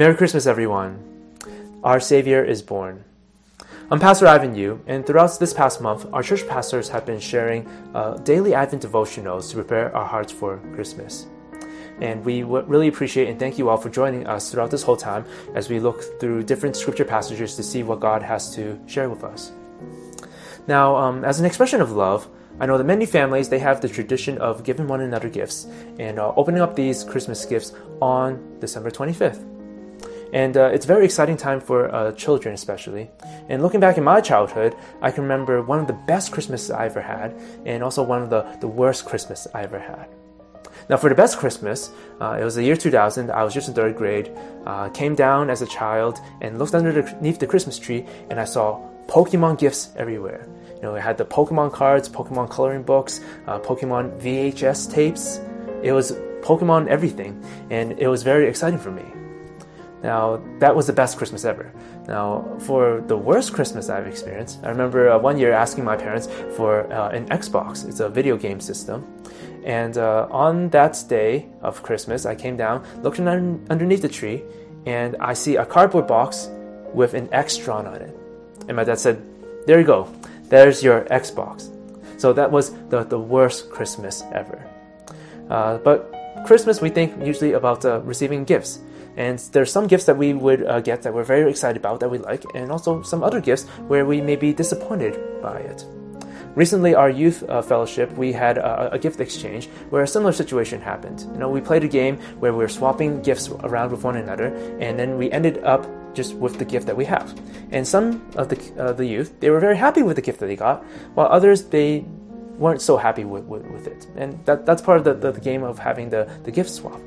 Merry Christmas, everyone. Our Savior is born. I'm Pastor Ivan Yu, and throughout this past month, our church pastors have been sharing uh, daily Advent devotionals to prepare our hearts for Christmas. And we really appreciate and thank you all for joining us throughout this whole time as we look through different scripture passages to see what God has to share with us. Now, um, as an expression of love, I know that many families they have the tradition of giving one another gifts and uh, opening up these Christmas gifts on December 25th. And uh, it's a very exciting time for uh, children, especially. And looking back in my childhood, I can remember one of the best Christmases I ever had, and also one of the, the worst Christmas I ever had. Now, for the best Christmas, uh, it was the year 2000. I was just in third grade. Uh, came down as a child and looked underneath the Christmas tree, and I saw Pokemon gifts everywhere. You know, it had the Pokemon cards, Pokemon coloring books, uh, Pokemon VHS tapes. It was Pokemon everything, and it was very exciting for me. Now, that was the best Christmas ever. Now, for the worst Christmas I've experienced, I remember uh, one year asking my parents for uh, an Xbox. It's a video game system. And uh, on that day of Christmas, I came down, looked un- underneath the tree, and I see a cardboard box with an X drawn on it. And my dad said, There you go, there's your Xbox. So that was the, the worst Christmas ever. Uh, but Christmas, we think usually about uh, receiving gifts. And there's some gifts that we would uh, get that we're very excited about, that we like, and also some other gifts where we may be disappointed by it. Recently, our youth uh, fellowship, we had a, a, gift exchange where a similar situation happened. You know, we played a game where we were swapping gifts around with one another, and then we ended up just with the gift that we have. And some of the uh, the youth, they were very happy with the gift that they got, while others they weren't so happy with, with, with it. And that, that's part of the, the, the game of having the, the gift swap.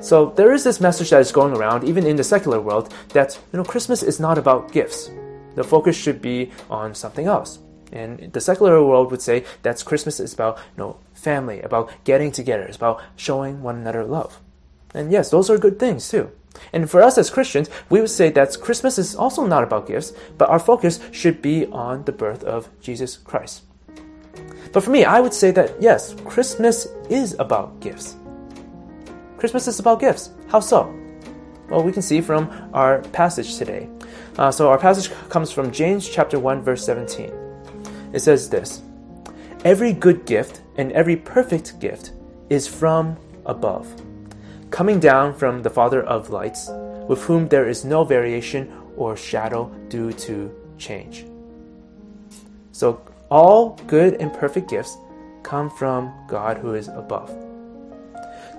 So there is this message that is going around, even in the secular world, that you know Christmas is not about gifts. The focus should be on something else. And the secular world would say that Christmas is about you know family, about getting together, it's about showing one another love. And yes, those are good things too. And for us as Christians, we would say that Christmas is also not about gifts, but our focus should be on the birth of Jesus Christ. But for me, I would say that yes, Christmas is about gifts. Christmas is about gifts. How so? Well, we can see from our passage today. Uh, so our passage comes from James chapter 1 verse 17. It says this: Every good gift and every perfect gift is from above, coming down from the Father of lights, with whom there is no variation or shadow due to change. So all good and perfect gifts come from God who is above.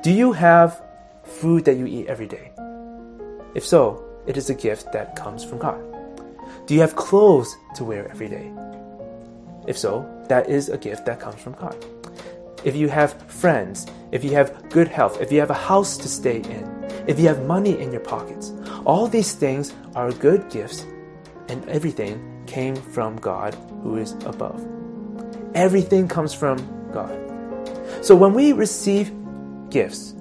Do you have food that you eat every day? If so, it is a gift that comes from God. Do you have clothes to wear every day? If so, that is a gift that comes from God. If you have friends, if you have good health, if you have a house to stay in, if you have money in your pockets, all these things are good gifts, and everything came from God who is above. Everything comes from God. So when we receive gifts,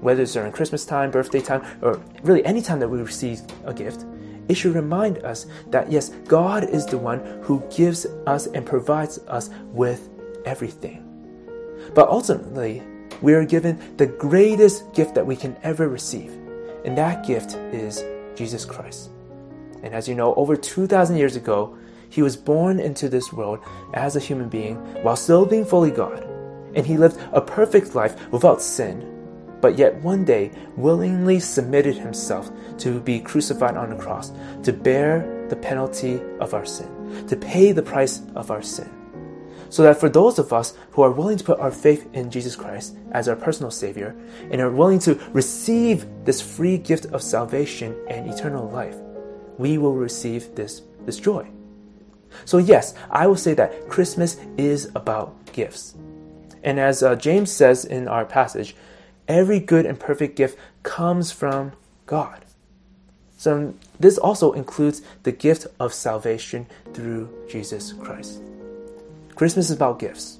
whether it's during Christmas time, birthday time, or really any time that we receive a gift, it should remind us that yes, God is the one who gives us and provides us with everything. But ultimately, we are given the greatest gift that we can ever receive, and that gift is Jesus Christ. And as you know, over 2,000 years ago, he was born into this world as a human being while still being fully God. And he lived a perfect life without sin but yet one day willingly submitted himself to be crucified on the cross, to bear the penalty of our sin, to pay the price of our sin. So that for those of us who are willing to put our faith in Jesus Christ as our personal Savior and are willing to receive this free gift of salvation and eternal life, we will receive this, this joy. So, yes, I will say that Christmas is about gifts. And as uh, James says in our passage, Every good and perfect gift comes from God. So, this also includes the gift of salvation through Jesus Christ. Christmas is about gifts,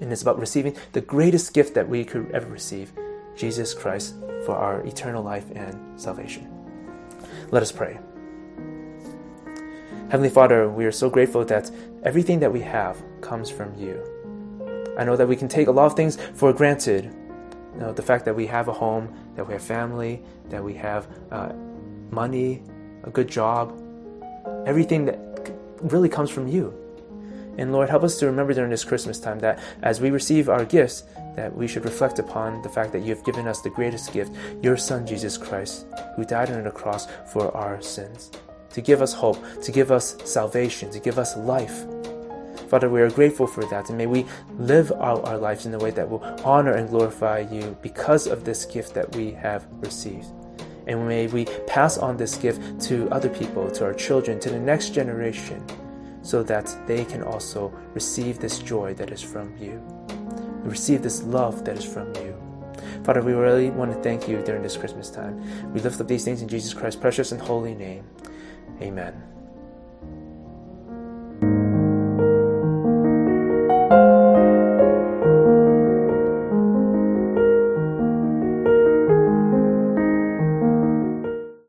and it's about receiving the greatest gift that we could ever receive Jesus Christ for our eternal life and salvation. Let us pray. Heavenly Father, we are so grateful that everything that we have comes from you. I know that we can take a lot of things for granted you know, the fact that we have a home, that we have family, that we have uh, money, a good job, everything that really comes from you. And Lord, help us to remember during this Christmas time that as we receive our gifts, that we should reflect upon the fact that you have given us the greatest gift, your Son, Jesus Christ, who died on the cross for our sins, to give us hope, to give us salvation, to give us life. Father, we are grateful for that, and may we live out our lives in a way that will honor and glorify you because of this gift that we have received. And may we pass on this gift to other people, to our children, to the next generation, so that they can also receive this joy that is from you, receive this love that is from you. Father, we really want to thank you during this Christmas time. We lift up these things in Jesus Christ's precious and holy name. Amen.